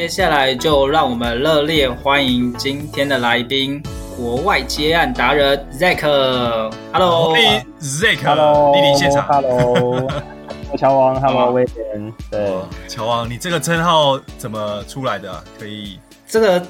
接下来就让我们热烈欢迎今天的来宾——国外接案达人 Zack。Hello，Zack，莅临现场。Hello，乔王，Hello，威廉。对，乔王，你这个称号怎么出来的？可以，这个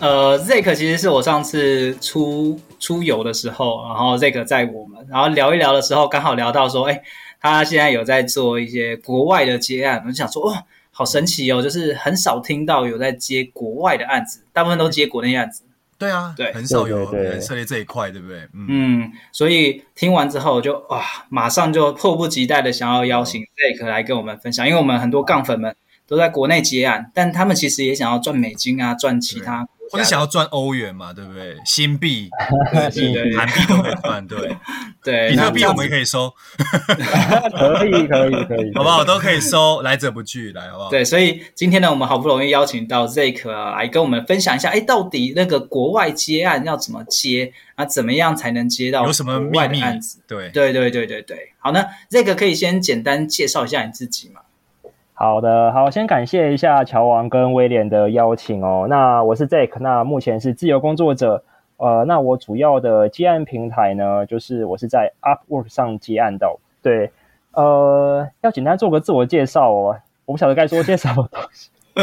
呃，Zack 其实是我上次出出游的时候，然后 Zack 在我们，然后聊一聊的时候，刚好聊到说，哎，他现在有在做一些国外的接案，我就想说，哦。好神奇哦！就是很少听到有在接国外的案子，大部分都接国内案子。对啊，对，很少有人涉猎这一块，对不对？嗯，嗯，所以听完之后就哇，马上就迫不及待的想要邀请 Zack 来跟我们分享，因为我们很多杠粉们都在国内接案，但他们其实也想要赚美金啊，赚其他。或者想要赚欧元嘛，对不对？新币、韩币都可以赚，对 对。比特币我们也可以收，可以可以可以，好不好？都可以收，来者不拒，来好不好？对，所以今天呢，我们好不容易邀请到 Zack 来跟我们分享一下，哎，到底那个国外接案要怎么接啊？怎么样才能接到有什么秘密案子？对对对对对对。好，那 Zack 可以先简单介绍一下你自己吗？好的，好，先感谢一下乔王跟威廉的邀请哦。那我是 Jack，那目前是自由工作者。呃，那我主要的接案平台呢，就是我是在 Upwork 上接案的。对，呃，要简单做个自我介绍哦。我不晓得该说些什么东西。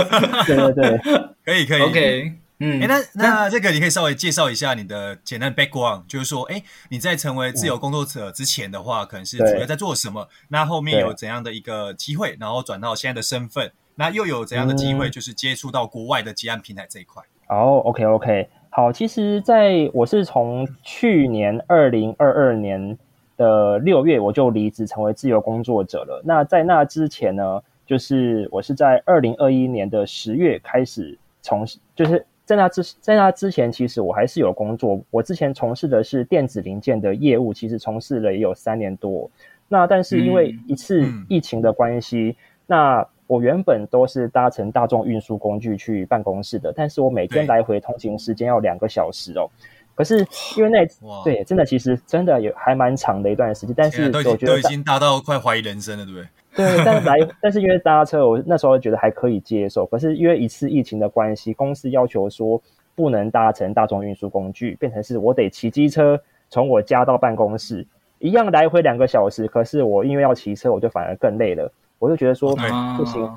对对对，可以可以。OK。嗯，哎，那那这个你可以稍微介绍一下你的简单的 background，就是说，哎，你在成为自由工作者之前的话，嗯、可能是主要在做什么？那后面有怎样的一个机会，然后转到现在的身份，那又有怎样的机会，就是接触到国外的结案平台这一块？哦、嗯 oh,，OK OK，好，其实在我是从去年二零二二年的六月我就离职成为自由工作者了。那在那之前呢，就是我是在二零二一年的十月开始从事，就是。在那之在那之前，其实我还是有工作。我之前从事的是电子零件的业务，其实从事了也有三年多。那但是因为一次疫情的关系，嗯、那我原本都是搭乘大众运输工具去办公室的，但是我每天来回通勤时间要两个小时哦。可是因为那对真的其实真的有还蛮长的一段时间，但是我觉得都已经搭到快怀疑人生了，对不对？对，但是来，但是因为搭车，我那时候觉得还可以接受。可是因为一次疫情的关系，公司要求说不能搭乘大众运输工具，变成是我得骑机车从我家到办公室，一样来回两个小时。可是我因为要骑车，我就反而更累了。我就觉得说不行，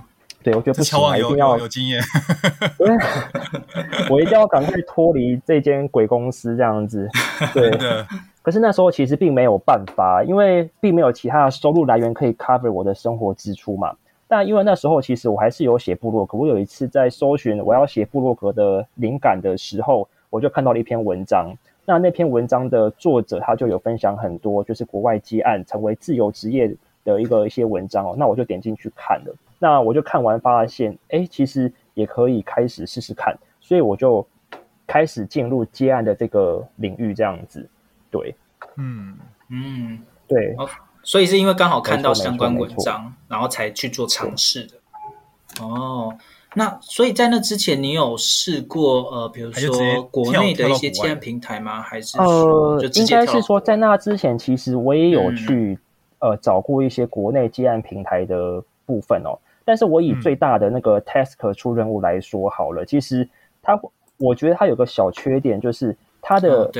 对，我觉得不行，一定要有经验。我一定要赶快脱离这间鬼公司这样子。对。可是那时候其实并没有办法，因为并没有其他的收入来源可以 cover 我的生活支出嘛。但因为那时候其实我还是有写部落格，我有一次在搜寻我要写部落格的灵感的时候，我就看到了一篇文章。那那篇文章的作者他就有分享很多就是国外接案成为自由职业的一个一些文章哦。那我就点进去看了。那我就看完发现，哎，其实也可以开始试试看。所以我就开始进入接案的这个领域，这样子。对，嗯嗯，对，哦，所以是因为刚好看到相关文章，然后才去做尝试的。哦，那所以在那之前，你有试过呃，比如说国内的一些接案平台吗？还是呃，应该是说在那之前，其实我也有去呃找过一些国内接案平台的部分哦。但是我以最大的那个 task 出任务来说好了，嗯、其实它我觉得它有个小缺点，就是它的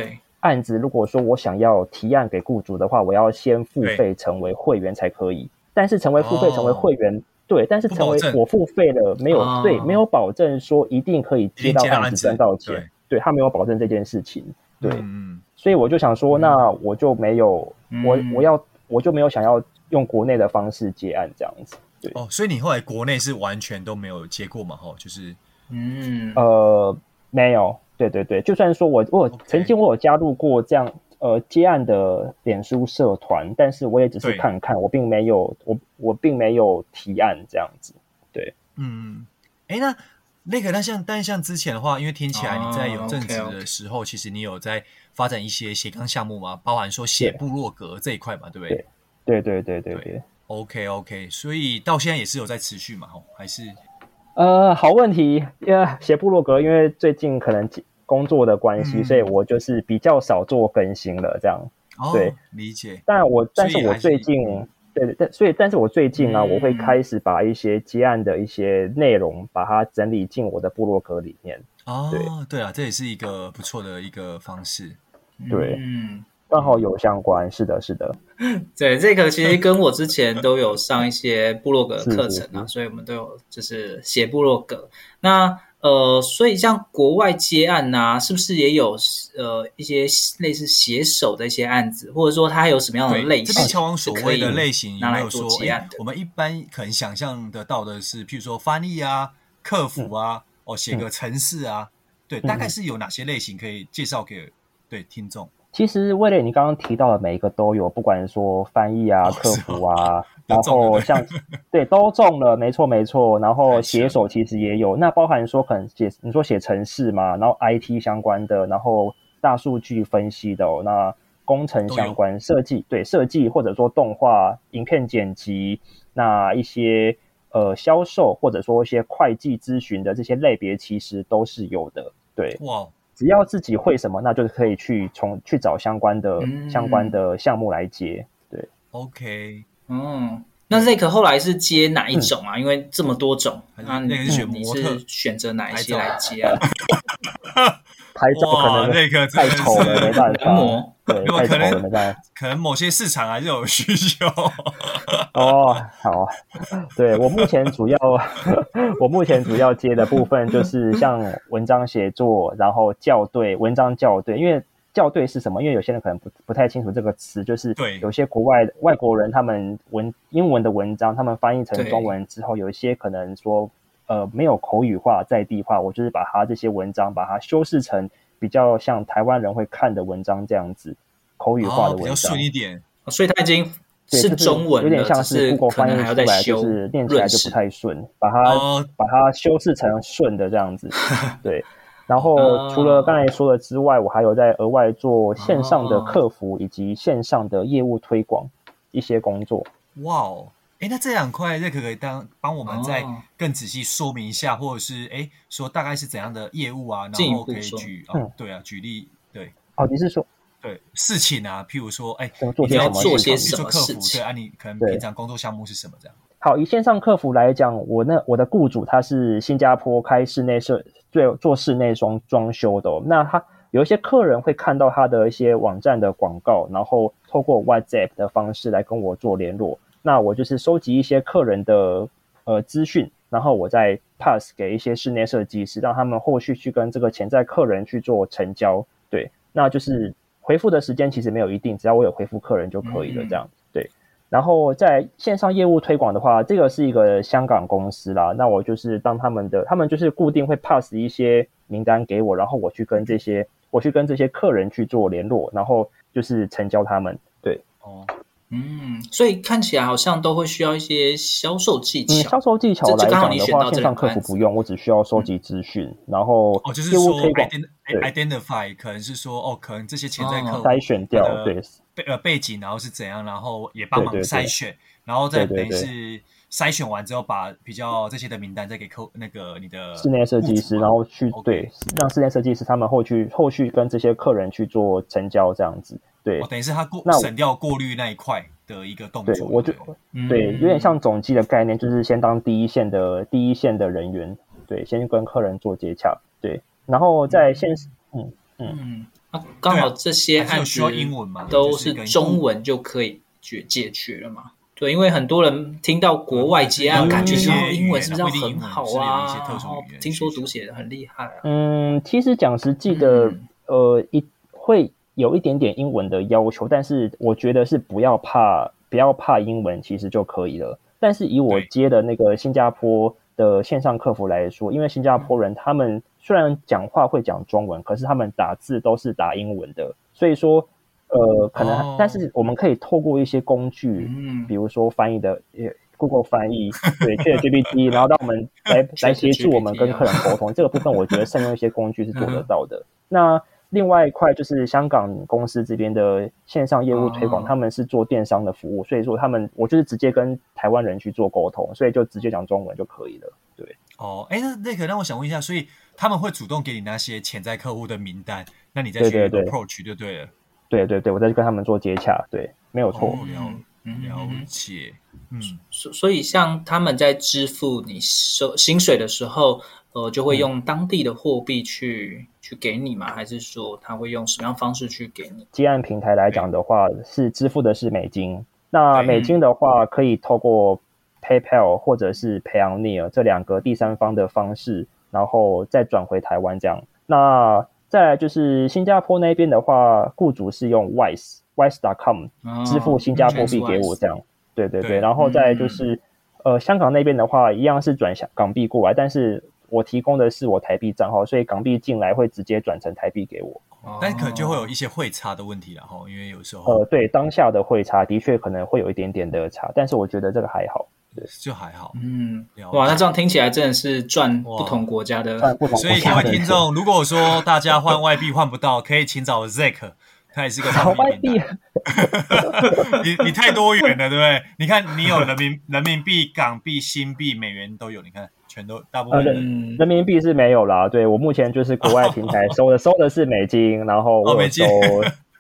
案子如果说我想要提案给雇主的话，我要先付费成为会员才可以。但是成为付费成为会员。哦对，但是成为我付费了，没有、哦、对，没有保证说一定可以接到案子赚到钱，对，对他没有保证这件事情，对，嗯、所以我就想说，那我就没有，嗯、我我要我就没有想要用国内的方式接案这样子，对，哦，所以你后来国内是完全都没有接过嘛？哈，就是，嗯，呃，没有，对对对，就算说我我曾经我有加入过这样。呃，接案的脸书社团，但是我也只是看看，我并没有，我我并没有提案这样子。对，嗯，哎，那那个，那像，但像之前的话，因为听起来你在有正职的时候，其实你有在发展一些斜杠项目吗？包含说写部落格这一块嘛，对不对？对对对对对对。OK OK，所以到现在也是有在持续嘛？哦，还是？呃，好问题，因为写部落格，因为最近可能。工作的关系，嗯、所以我就是比较少做更新了，这样。哦、对，理解。但我但是我最近，对对对，所以但是我最近啊，嗯、我会开始把一些接案的一些内容，把它整理进我的部落格里面。哦，对对啊，这也是一个不错的一个方式。对，嗯，刚好有相关，是的，是的。对，这个其实跟我之前都有上一些部落格的课程啊，所以我们都有就是写部落格。那呃，所以像国外接案呐、啊，是不是也有呃一些类似写手的一些案子，或者说它有什么样的类型？这边乔王所谓的类型有没有说？哎，我们一般可能想象得到的是，譬如说翻译啊、客服啊，嗯、哦，写个程式啊，嗯、对，大概是有哪些类型可以介绍给对听众？其实，威廉，你刚刚提到的每一个都有，不管说翻译啊、客服啊，然后像对都中了，没错没错。然后写手其实也有，那包含说可能写你说写程式嘛，然后 IT 相关的，然后大数据分析的，哦，那工程相关设计，对设计或者说动画、影片剪辑，那一些呃销售或者说一些会计咨询的这些类别，其实都是有的。对，哇。只要自己会什么，那就是可以去从去找相关的、嗯、相关的项目来接。对，OK，嗯，那 Zack 后来是接哪一种啊？嗯、因为这么多种，那那个是选模特，你是选择哪一些来接啊？拍照可能那个太丑了，没办法。对，可能可能某些市场还是有需求。哦，好，对，我目前主要 我目前主要接的部分就是像文章写作，然后校对文章校对，因为校对是什么？因为有些人可能不不太清楚这个词，就是对有些国外外国人他们文英文的文章，他们翻译成中文之后，有一些可能说呃没有口语化在地化，我就是把它这些文章把它修饰成。比较像台湾人会看的文章这样子，口语化的文章，比较顺一点。所以它已经是中文，有点像是 Google 翻译出来，就是念起来就不太顺，把它把它修饰成顺的这样子。对，然后除了刚才说的之外，我还有在额外做线上的客服以及线上的业务推广一些工作。哇哦！哎，那这两块，这可不可以当帮我们再更仔细说明一下，或者是哎，说大概是怎样的业务啊？然后可以举啊，对啊，举例对。哦，你是说对事情啊？譬如说，哎，你要做些什么客服？对啊，你可能平常工作项目是什么这样？好，以线上客服来讲，我那我的雇主他是新加坡开室内设做做室内装装修的，那他有一些客人会看到他的一些网站的广告，然后透过 WhatsApp 的方式来跟我做联络。那我就是收集一些客人的呃资讯，然后我再 pass 给一些室内设计师，让他们后续去跟这个潜在客人去做成交。对，那就是回复的时间其实没有一定，只要我有回复客人就可以了。这样对。然后在线上业务推广的话，这个是一个香港公司啦。那我就是当他们的，他们就是固定会 pass 一些名单给我，然后我去跟这些我去跟这些客人去做联络，然后就是成交他们。对，哦。嗯，所以看起来好像都会需要一些销售技巧。嗯，销售技巧来讲的话，线上客服不用，我只需要收集资讯，然后哦，就是说 identify 可能是说哦，可能这些潜在客户筛选掉，对。背呃背景，然后是怎样，然后也帮忙筛选，然后再等于是筛选完之后，把比较这些的名单再给客那个你的室内设计师，然后去对让室内设计师他们后续后续跟这些客人去做成交，这样子。对，等于是他过省掉过滤那一块，的一个动作。对，我就对，有点像总机的概念，就是先当第一线的第一线的人员，对，先跟客人做接洽，对，然后在现实，嗯嗯嗯，那刚好这些案子需要英文吗？都是中文就可以解解决了嘛？对，因为很多人听到国外接案，感觉说英文是不是很好啊？听说读写很厉害啊。嗯，其实讲实际的，呃，一会有一点点英文的要求，但是我觉得是不要怕，不要怕英文，其实就可以了。但是以我接的那个新加坡的线上客服来说，因为新加坡人他们虽然讲话会讲中文，可是他们打字都是打英文的，所以说。呃，可能，oh. 但是我们可以透过一些工具，嗯，比如说翻译的，Google 翻译，对，ChatGPT，然后让我们来来协助我们跟客人沟通。这个部分，我觉得善用一些工具是做得到的。那另外一块就是香港公司这边的线上业务推广，他们是做电商的服务，所以说他们我就是直接跟台湾人去做沟通，所以就直接讲中文就可以了。对，哦，哎，那那个让我想问一下，所以他们会主动给你那些潜在客户的名单，那你再去 approach 就对了。对对对，我再去跟他们做接洽，对，没有错。哦、了了解，嗯，所所以像他们在支付你收薪水的时候，呃，就会用当地的货币去、嗯、去给你吗？还是说他会用什么样方式去给你？接案平台来讲的话，是支付的是美金。那美金的话，可以透过 PayPal 或者是 Payoneer 这两个第三方的方式，然后再转回台湾这样。那再来就是新加坡那边的话，雇主是用 Wise Wise.com 支付新加坡币给我这样，对对对。然后再来就是，嗯、呃，香港那边的话，一样是转香港币过来，但是我提供的是我台币账号，所以港币进来会直接转成台币给我。但可能就会有一些汇差的问题了哈，因为有时候呃，对当下的汇差的确可能会有一点点的差，但是我觉得这个还好。就还好，嗯，哇，那这样听起来真的是赚不同国家的，所以各位听众，如果说大家换外币换不到，可以请找 Zack，他也是个好外币。你你太多元了，对不对？你看，你有人民人民币、港币、新币、美元都有，你看全都大部分人人民币是没有啦。对，我目前就是国外平台收的收的是美金，然后我收，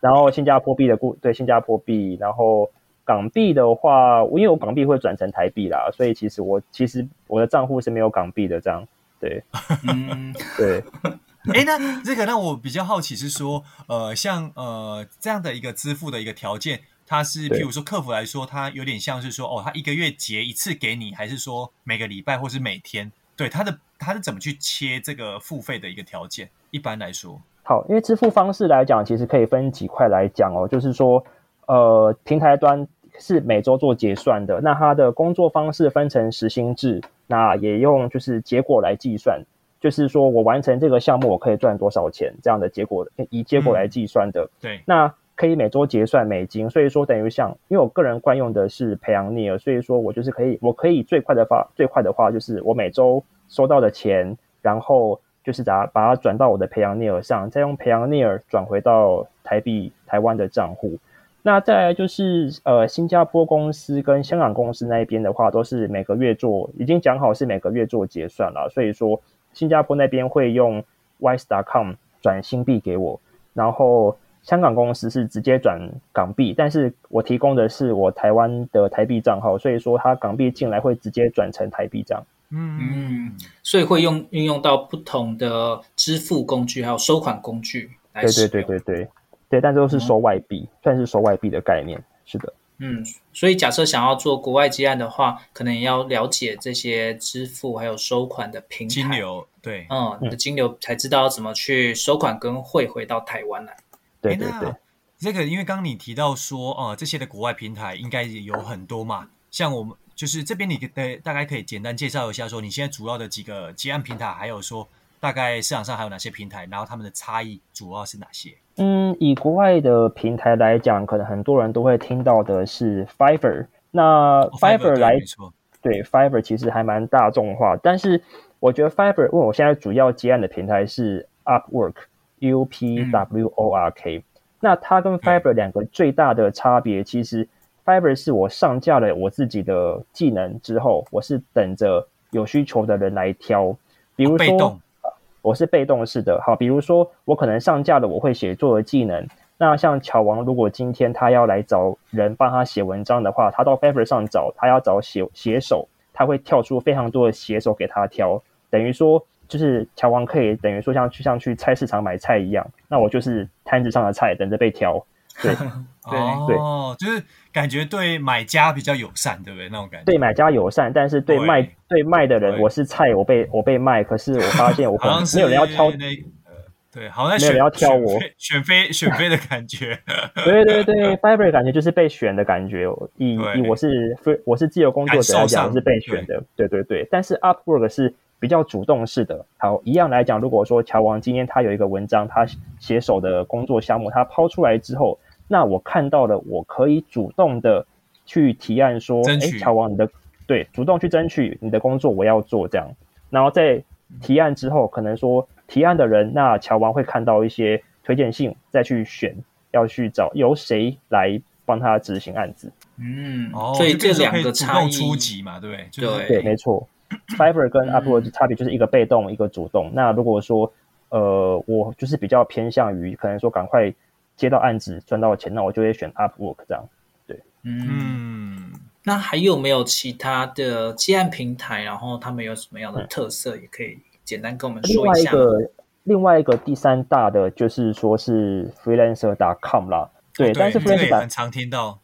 然后新加坡币的固对新加坡币，然后。港币的话，因为我港币会转成台币啦，所以其实我其实我的账户是没有港币的，这样对，嗯，对。哎，那这个让我比较好奇是说，呃，像呃这样的一个支付的一个条件，它是譬如说客服来说，它有点像是说，哦，他一个月结一次给你，还是说每个礼拜或是每天？对，他的他是怎么去切这个付费的一个条件？一般来说，好，因为支付方式来讲，其实可以分几块来讲哦，就是说，呃，平台端。是每周做结算的，那他的工作方式分成时薪制，那也用就是结果来计算，就是说我完成这个项目我可以赚多少钱这样的结果，以结果来计算的。嗯、对，那可以每周结算美金，所以说等于像，因为我个人惯用的是 Payoneer，所以说我就是可以，我可以最快的话，最快的话就是我每周收到的钱，然后就是把把它转到我的 Payoneer 上，再用 Payoneer 转回到台币台湾的账户。那再来就是呃，新加坡公司跟香港公司那一边的话，都是每个月做，已经讲好是每个月做结算了。所以说，新加坡那边会用 Wise.com 转新币给我，然后香港公司是直接转港币，但是我提供的是我台湾的台币账号，所以说它港币进来会直接转成台币这样。嗯嗯，所以会用运用到不同的支付工具，还有收款工具来。对对对对对。对，但都是收外币，嗯、算是收外币的概念。是的，嗯，所以假设想要做国外接案的话，可能也要了解这些支付还有收款的平台，金流，对，嗯，你的金流才知道怎么去收款跟汇回到台湾来。对对对，这个因为刚刚你提到说，呃，这些的国外平台应该也有很多嘛，像我们就是这边，你的大概可以简单介绍一下，说你现在主要的几个接案平台，还有说大概市场上还有哪些平台，然后他们的差异主要是哪些？嗯，以国外的平台来讲，可能很多人都会听到的是 Fiverr。那 Fiverr 来，哦、对 Fiverr 其实还蛮大众化，但是我觉得 Fiverr，因为我现在主要接案的平台是 Upwork，U P W O R K。嗯、那它跟 Fiverr 两个最大的差别，嗯、其实 Fiverr 是我上架了我自己的技能之后，我是等着有需求的人来挑，比如说。我是被动式的，好，比如说我可能上架了我会写作的技能，那像乔王，如果今天他要来找人帮他写文章的话，他到 Fiverr 上找，他要找写写手，他会跳出非常多的写手给他挑，等于说就是乔王可以等于说像去像去菜市场买菜一样，那我就是摊子上的菜，等着被挑。对，对哦，就是感觉对买家比较友善，对不对？那种感觉对买家友善，但是对卖对，对卖的人，我是菜，我被我被卖，可是我发现我可能 没有人要挑。对，好像没有人要挑我选妃选妃的感觉。对对对，Fiverr 感觉就是被选的感觉。以以我是我是自由工作者来讲，我是被选的。对对对，但是 Upwork 是比较主动式的。好，一样来讲，如果说乔王今天他有一个文章，他写手的工作项目，他抛出来之后，那我看到了，我可以主动的去提案说，哎，乔王你的对，主动去争取你的工作，我要做这样。然后在提案之后，可能说。提案的人，那乔王会看到一些推荐信，再去选，要去找由谁来帮他执行案子。嗯，哦所以这两个差异初级嘛，对不对？对，对，没错。Fiverr 跟 Upwork 差别就是一个被动，嗯、一个主动。那如果说，呃，我就是比较偏向于可能说赶快接到案子赚到钱，那我就会选 Upwork 这样。对，嗯。那还有没有其他的接案平台？然后他们有什么样的特色？也可以。简单跟我们说一下。另外一个，另外一个第三大的就是说是 freelancer.com 啦，对，但是 freelancer 很常听到。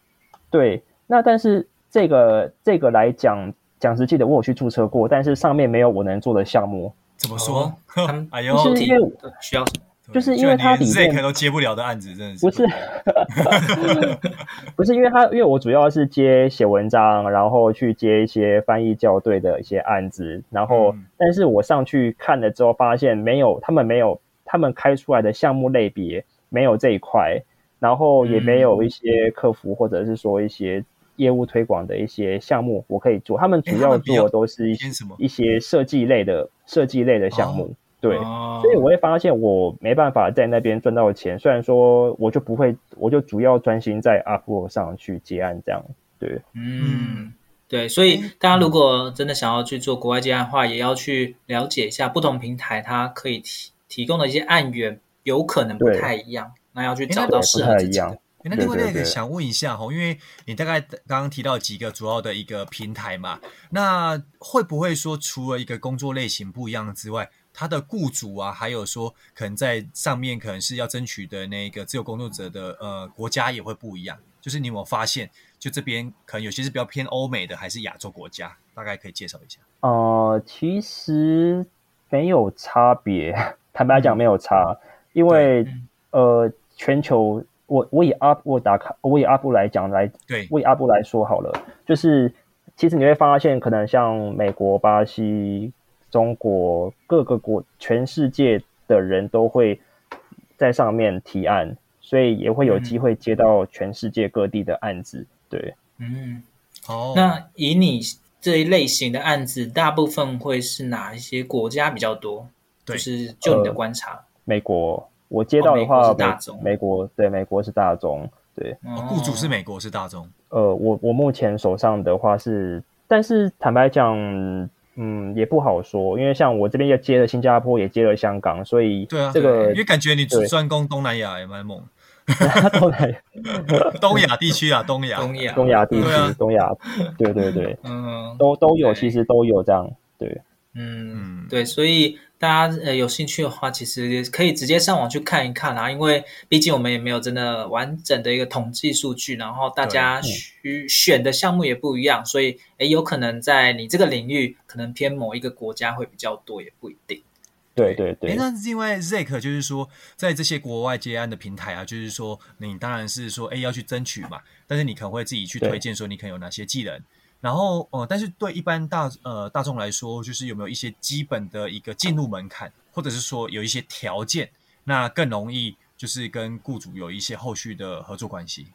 对，那但是这个这个来讲讲实际的，我有去注册过，但是上面没有我能做的项目。怎么说？哎呦，是因为需要什么？就是因为他里面都接不了的案子，真的是不是？不是因为他，因为我主要是接写文章，然后去接一些翻译校对的一些案子，然后，嗯、但是我上去看了之后，发现没有他们没有他们开出来的项目类别没有这一块，然后也没有一些客服或者是说一些业务推广的一些项目我可以做，他们主要做的都是一些什么一些设计类的设计类的项目。哦对，所以我会发现我没办法在那边赚到钱。虽然说我就不会，我就主要专心在 Upwork 上去接案这样。对，嗯，对，所以大家如果真的想要去做国外接案的话，也要去了解一下不同平台它可以提提供的一些案源，有可能不太一样。那要去找到适合自己的。那另外那个想问一下哈，因为你大概刚刚提到几个主要的一个平台嘛，那会不会说除了一个工作类型不一样之外，他的雇主啊，还有说可能在上面可能是要争取的那个自由工作者的呃国家也会不一样。就是你有没有发现，就这边可能有些是比较偏欧美的，还是亚洲国家？大概可以介绍一下。呃，其实没有差别，坦白讲没有差，嗯、因为呃全球我我以 Upwork 打卡，我以 Upwork 来讲来，对，我以 Upwork 来说好了，就是其实你会发现，可能像美国、巴西。中国各个国，全世界的人都会在上面提案，所以也会有机会接到全世界各地的案子。对，嗯，哦。那以你这一类型的案子，大部分会是哪一些国家比较多？对，就是就你的观察，呃、美国，我接到的话，哦、美国是大宗。美国对，美国是大宗。对，哦、雇主是美国是大宗。呃，我我目前手上的话是，但是坦白讲。嗯，也不好说，因为像我这边又接了新加坡，也接了香港，所以对啊，这个因为感觉你专攻东南亚也蛮猛，东南亚 东亚地区啊，东亚。东亚。东亚地区，东亚，对对对，嗯，都都有，其实都有这样，对，嗯，对，所以。大家呃有兴趣的话，其实可以直接上网去看一看啦。因为毕竟我们也没有真的完整的一个统计数据，然后大家需选的项目也不一样，所以诶有可能在你这个领域可能偏某一个国家会比较多，也不一定。对对对。那是因为 Zack 就是说，在这些国外接案的平台啊，就是说你当然是说诶要去争取嘛，但是你可能会自己去推荐说你可能有哪些技能。然后，呃，但是对一般大呃大众来说，就是有没有一些基本的一个进入门槛，或者是说有一些条件，那更容易就是跟雇主有一些后续的合作关系。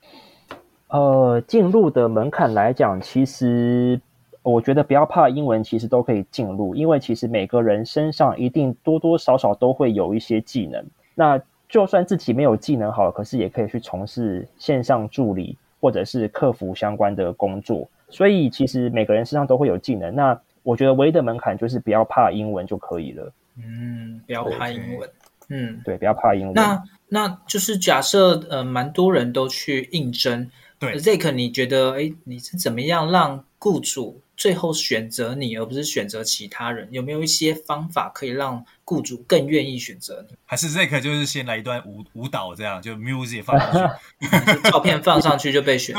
呃，进入的门槛来讲，其实我觉得不要怕英文，其实都可以进入，因为其实每个人身上一定多多少少都会有一些技能。那就算自己没有技能好，可是也可以去从事线上助理或者是客服相关的工作。所以其实每个人身上都会有技能，那我觉得唯一的门槛就是不要怕英文就可以了。嗯，不要怕英文。嗯，对，不要怕英文。那那就是假设呃，蛮多人都去应征，对，Zack，你觉得哎，你是怎么样让雇主最后选择你，而不是选择其他人？有没有一些方法可以让雇主更愿意选择你？还是 Zack 就是先来一段舞舞蹈，这样就 music 放上去，照片放上去就被选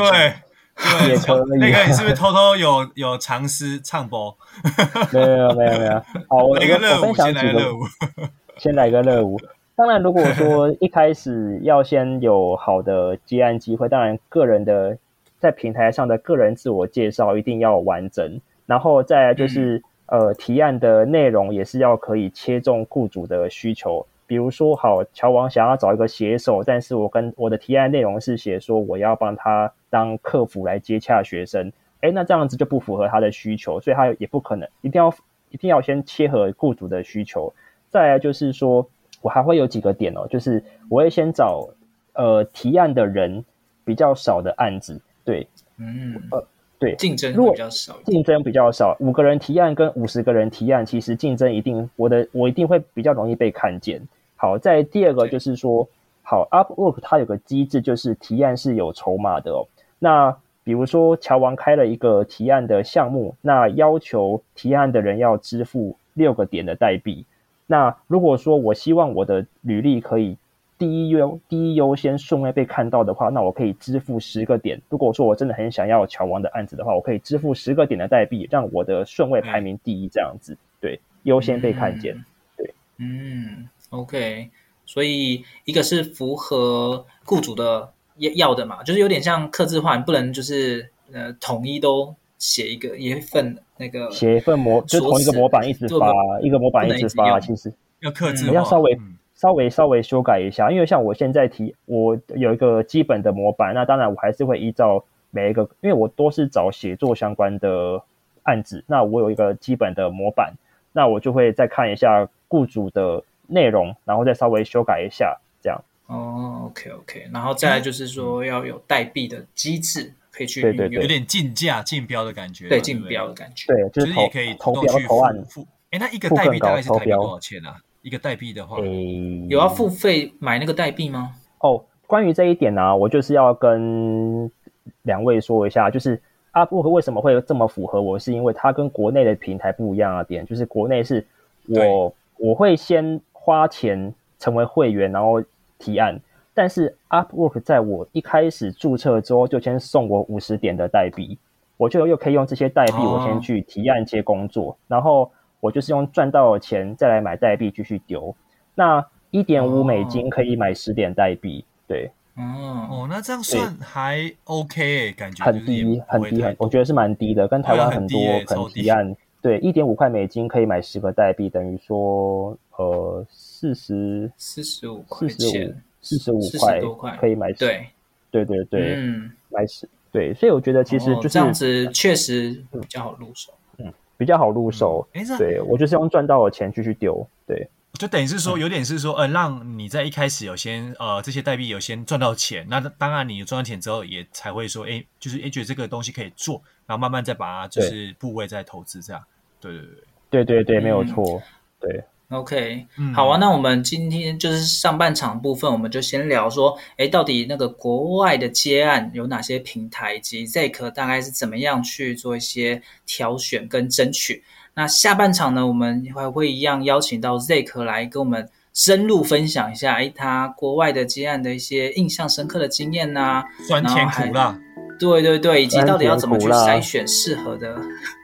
上。对。对，那个你是不是偷偷有有尝试唱播？没有没有没有。好，我一个热舞，先来个热舞。先来个热舞。当然，如果说 一开始要先有好的接案机会，当然个人的在平台上的个人自我介绍一定要完整，然后再来就是、嗯、呃提案的内容也是要可以切中雇主的需求。比如说，好，乔王想要找一个写手，但是我跟我的提案内容是写说我要帮他当客服来接洽学生，诶，那这样子就不符合他的需求，所以他也不可能一定要一定要先切合雇主的需求。再来就是说，我还会有几个点哦，就是我会先找呃提案的人比较少的案子，对，嗯，呃，对，竞争比较少，竞争比较少，五个人提案跟五十个人提案，其实竞争一定，我的我一定会比较容易被看见。好，在第二个就是说，好，Upwork 它有个机制，就是提案是有筹码的哦。那比如说，乔王开了一个提案的项目，那要求提案的人要支付六个点的代币。那如果说我希望我的履历可以第一优第一优先顺位被看到的话，那我可以支付十个点。如果说我真的很想要乔王的案子的话，我可以支付十个点的代币，让我的顺位排名第一，这样子，对，优先被看见，对，嗯。OK，所以一个是符合雇主的要要的嘛，就是有点像刻字化，你不能就是呃统一都写一个一份那个写一份模，就同一个模板一直发，一个模板一直发，其实要刻字要稍微、嗯、稍微稍微修改一下，因为像我现在提我有一个基本的模板，那当然我还是会依照每一个，因为我都是找写作相关的案子，那我有一个基本的模板，那我就会再看一下雇主的。内容，然后再稍微修改一下，这样。哦，OK OK，然后再来就是说要有代币的机制，嗯、可以去对对对，有点竞价竞标的感觉，对竞标的感觉，对，就是也可以投标投案付。哎，那一个代币大概是台币多少钱啊？一个代币的话，有要付费买那个代币吗？哦，关于这一点呢、啊，我就是要跟两位说一下，就是 Upwork 为什么会这么符合我，是因为它跟国内的平台不一样啊点，就是国内是我我会先。花钱成为会员，然后提案。但是 Upwork 在我一开始注册之后，就先送我五十点的代币，我就又可以用这些代币，我先去提案接工作，哦、然后我就是用赚到的钱再来买代币继续丢。那一点五美金可以买十点代币，对。哦哦，那这样算还 OK，感觉很低很低很，我觉得是蛮低的，跟台湾很多可能提案。对，一点五块美金可以买十个代币，等于说，呃，四十四十五块钱，四十五块可以买。对，对对对，嗯，买十。对，所以我觉得其实就是、哦、这样子，确实比较好入手。嗯，比较好入手。哎、嗯，对我就是用赚到的钱继续丢。对。就等于是说，有点是说，呃，让你在一开始有先，呃，这些代币有先赚到钱，那当然你赚到钱之后，也才会说，哎，就是哎，觉得这个东西可以做，然后慢慢再把它就是部位再投资这样。对对对，对对对，没有错。嗯、对，OK，好啊，那我们今天就是上半场部分，我们就先聊说，哎，到底那个国外的接案有哪些平台，以及 Zack 大概是怎么样去做一些挑选跟争取。那下半场呢，我们还会一样邀请到 Zack 来跟我们深入分享一下，哎，他国外的接案的一些印象深刻的经验呐，酸甜苦辣，对对对，以及到底要怎么去筛选适合的，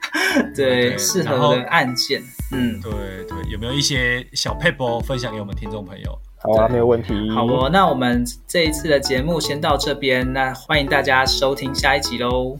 对。适合的案件，嗯，对对，有没有一些小配波分享给我们听众朋友？好啊，没有问题。好哦，那我们这一次的节目先到这边，那欢迎大家收听下一集喽。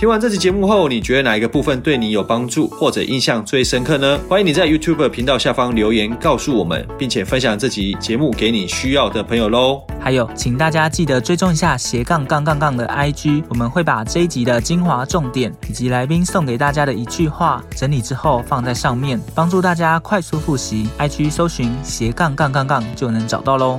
听完这期节目后，你觉得哪一个部分对你有帮助或者印象最深刻呢？欢迎你在 YouTube 频道下方留言告诉我们，并且分享这集节目给你需要的朋友喽。还有，请大家记得追踪一下斜杠杠杠杠的 IG，我们会把这一集的精华重点以及来宾送给大家的一句话整理之后放在上面，帮助大家快速复习。IG 搜寻斜杠杠杠杠就能找到喽。